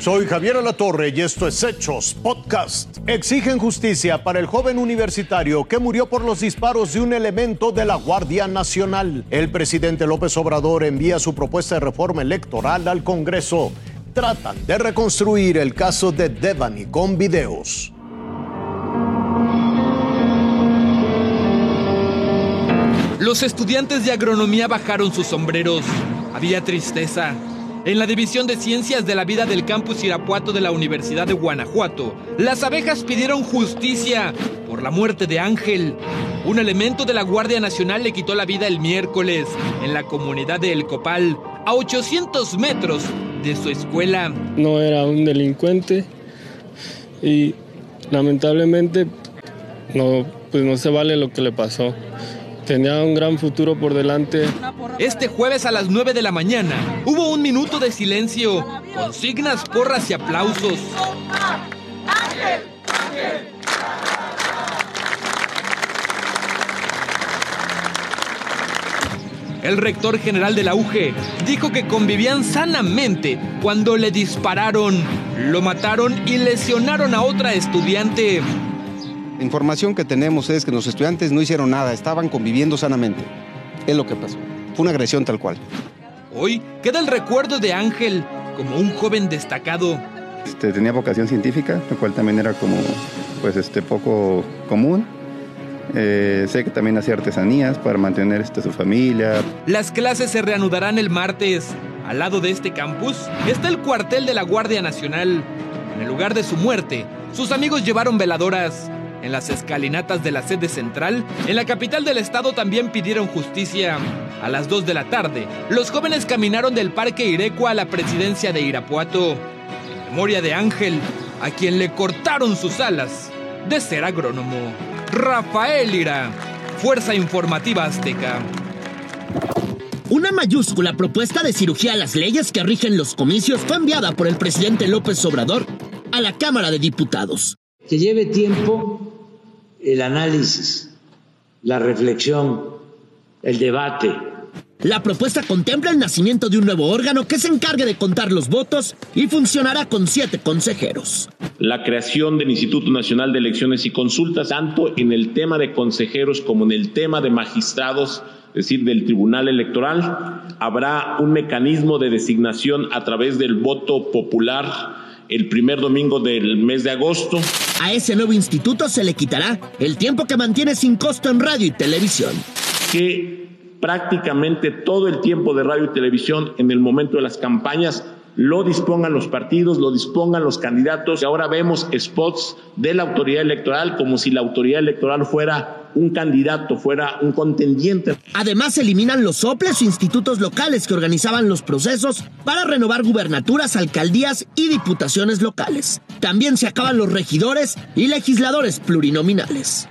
Soy Javier Alatorre y esto es Hechos Podcast. Exigen justicia para el joven universitario que murió por los disparos de un elemento de la Guardia Nacional. El presidente López Obrador envía su propuesta de reforma electoral al Congreso. Tratan de reconstruir el caso de Devani con videos. Los estudiantes de agronomía bajaron sus sombreros. Había tristeza. En la División de Ciencias de la Vida del Campus Irapuato de la Universidad de Guanajuato, las abejas pidieron justicia por la muerte de Ángel. Un elemento de la Guardia Nacional le quitó la vida el miércoles en la comunidad de El Copal, a 800 metros de su escuela. No era un delincuente y lamentablemente no, pues no se vale lo que le pasó. Tenía un gran futuro por delante. Este jueves a las 9 de la mañana hubo un minuto de silencio, consignas, porras y aplausos. El rector general de la dijo que convivían sanamente cuando le dispararon, lo mataron y lesionaron a otra estudiante. La información que tenemos es que los estudiantes no hicieron nada, estaban conviviendo sanamente. Es lo que pasó. Fue una agresión tal cual. Hoy queda el recuerdo de Ángel como un joven destacado. Este, tenía vocación científica, lo cual también era como pues este poco común. Eh, sé que también hacía artesanías para mantener este, su familia. Las clases se reanudarán el martes. Al lado de este campus está el cuartel de la Guardia Nacional. En el lugar de su muerte, sus amigos llevaron veladoras. En las escalinatas de la sede central, en la capital del estado también pidieron justicia. A las 2 de la tarde, los jóvenes caminaron del Parque Irecua a la presidencia de Irapuato. En memoria de Ángel, a quien le cortaron sus alas de ser agrónomo. Rafael Ira, Fuerza Informativa Azteca. Una mayúscula propuesta de cirugía a las leyes que rigen los comicios fue enviada por el presidente López Obrador a la Cámara de Diputados. Que lleve tiempo el análisis, la reflexión, el debate. La propuesta contempla el nacimiento de un nuevo órgano que se encargue de contar los votos y funcionará con siete consejeros. La creación del Instituto Nacional de Elecciones y Consultas, tanto en el tema de consejeros como en el tema de magistrados, es decir, del Tribunal Electoral. Habrá un mecanismo de designación a través del voto popular el primer domingo del mes de agosto. A ese nuevo instituto se le quitará el tiempo que mantiene sin costo en radio y televisión. Que prácticamente todo el tiempo de radio y televisión en el momento de las campañas lo dispongan los partidos, lo dispongan los candidatos. Y ahora vemos spots de la autoridad electoral como si la autoridad electoral fuera un candidato, fuera un contendiente. Además, eliminan los soples o institutos locales que organizaban los procesos para renovar gubernaturas, alcaldías y diputaciones locales. También se acaban los regidores y legisladores plurinominales.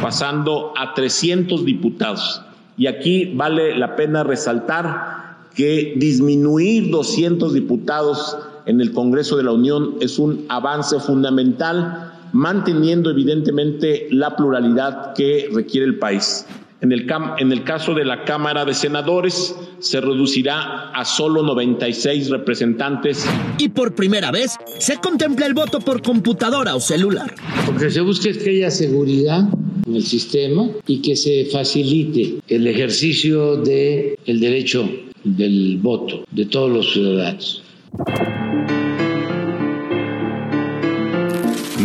Pasando a 300 diputados. Y aquí vale la pena resaltar que disminuir 200 diputados en el Congreso de la Unión es un avance fundamental, manteniendo evidentemente la pluralidad que requiere el país. En el, en el, caso de la Cámara de Senadores, se reducirá a solo 96 representantes. Y por primera vez se contempla el voto por computadora o celular. Porque se busca que haya seguridad en el sistema y que se facilite el ejercicio del el derecho del voto de todos los ciudadanos.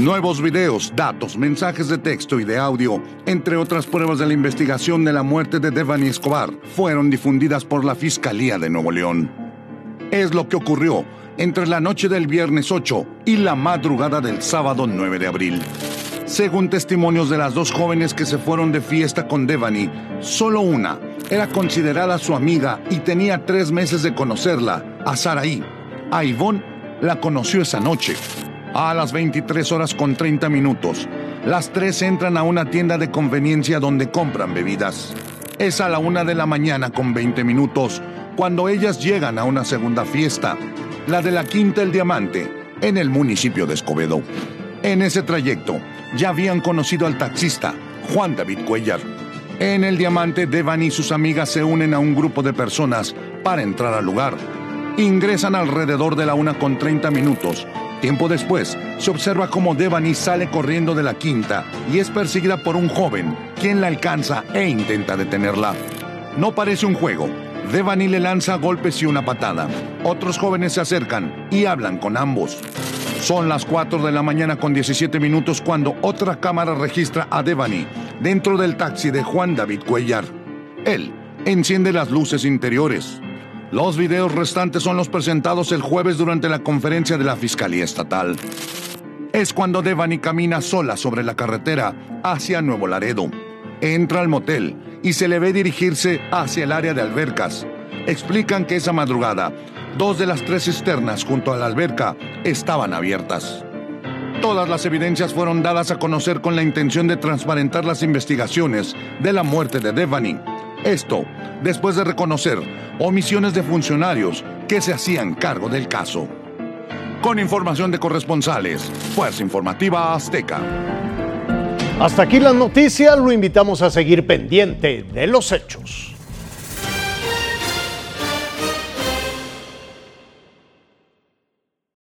Nuevos videos, datos, mensajes de texto y de audio, entre otras pruebas de la investigación de la muerte de Devani Escobar, fueron difundidas por la Fiscalía de Nuevo León. Es lo que ocurrió entre la noche del viernes 8 y la madrugada del sábado 9 de abril. Según testimonios de las dos jóvenes que se fueron de fiesta con Devani, solo una era considerada su amiga y tenía tres meses de conocerla, a Saraí. A Ivonne la conoció esa noche. A las 23 horas con 30 minutos, las tres entran a una tienda de conveniencia donde compran bebidas. Es a la una de la mañana con 20 minutos cuando ellas llegan a una segunda fiesta, la de la Quinta El Diamante, en el municipio de Escobedo. En ese trayecto ya habían conocido al taxista, Juan David Cuellar. En el Diamante, Devan y sus amigas se unen a un grupo de personas para entrar al lugar. Ingresan alrededor de la una con 30 minutos. Tiempo después, se observa cómo Devani sale corriendo de la quinta y es perseguida por un joven, quien la alcanza e intenta detenerla. No parece un juego. Devani le lanza golpes y una patada. Otros jóvenes se acercan y hablan con ambos. Son las 4 de la mañana con 17 minutos cuando otra cámara registra a Devani dentro del taxi de Juan David Cuellar. Él enciende las luces interiores. Los videos restantes son los presentados el jueves durante la conferencia de la Fiscalía Estatal. Es cuando Devani camina sola sobre la carretera hacia Nuevo Laredo. Entra al motel y se le ve dirigirse hacia el área de albercas. Explican que esa madrugada Dos de las tres cisternas junto a la alberca estaban abiertas. Todas las evidencias fueron dadas a conocer con la intención de transparentar las investigaciones de la muerte de Devani. Esto después de reconocer omisiones de funcionarios que se hacían cargo del caso. Con información de corresponsales, Fuerza Informativa Azteca. Hasta aquí la noticia, lo invitamos a seguir pendiente de los hechos.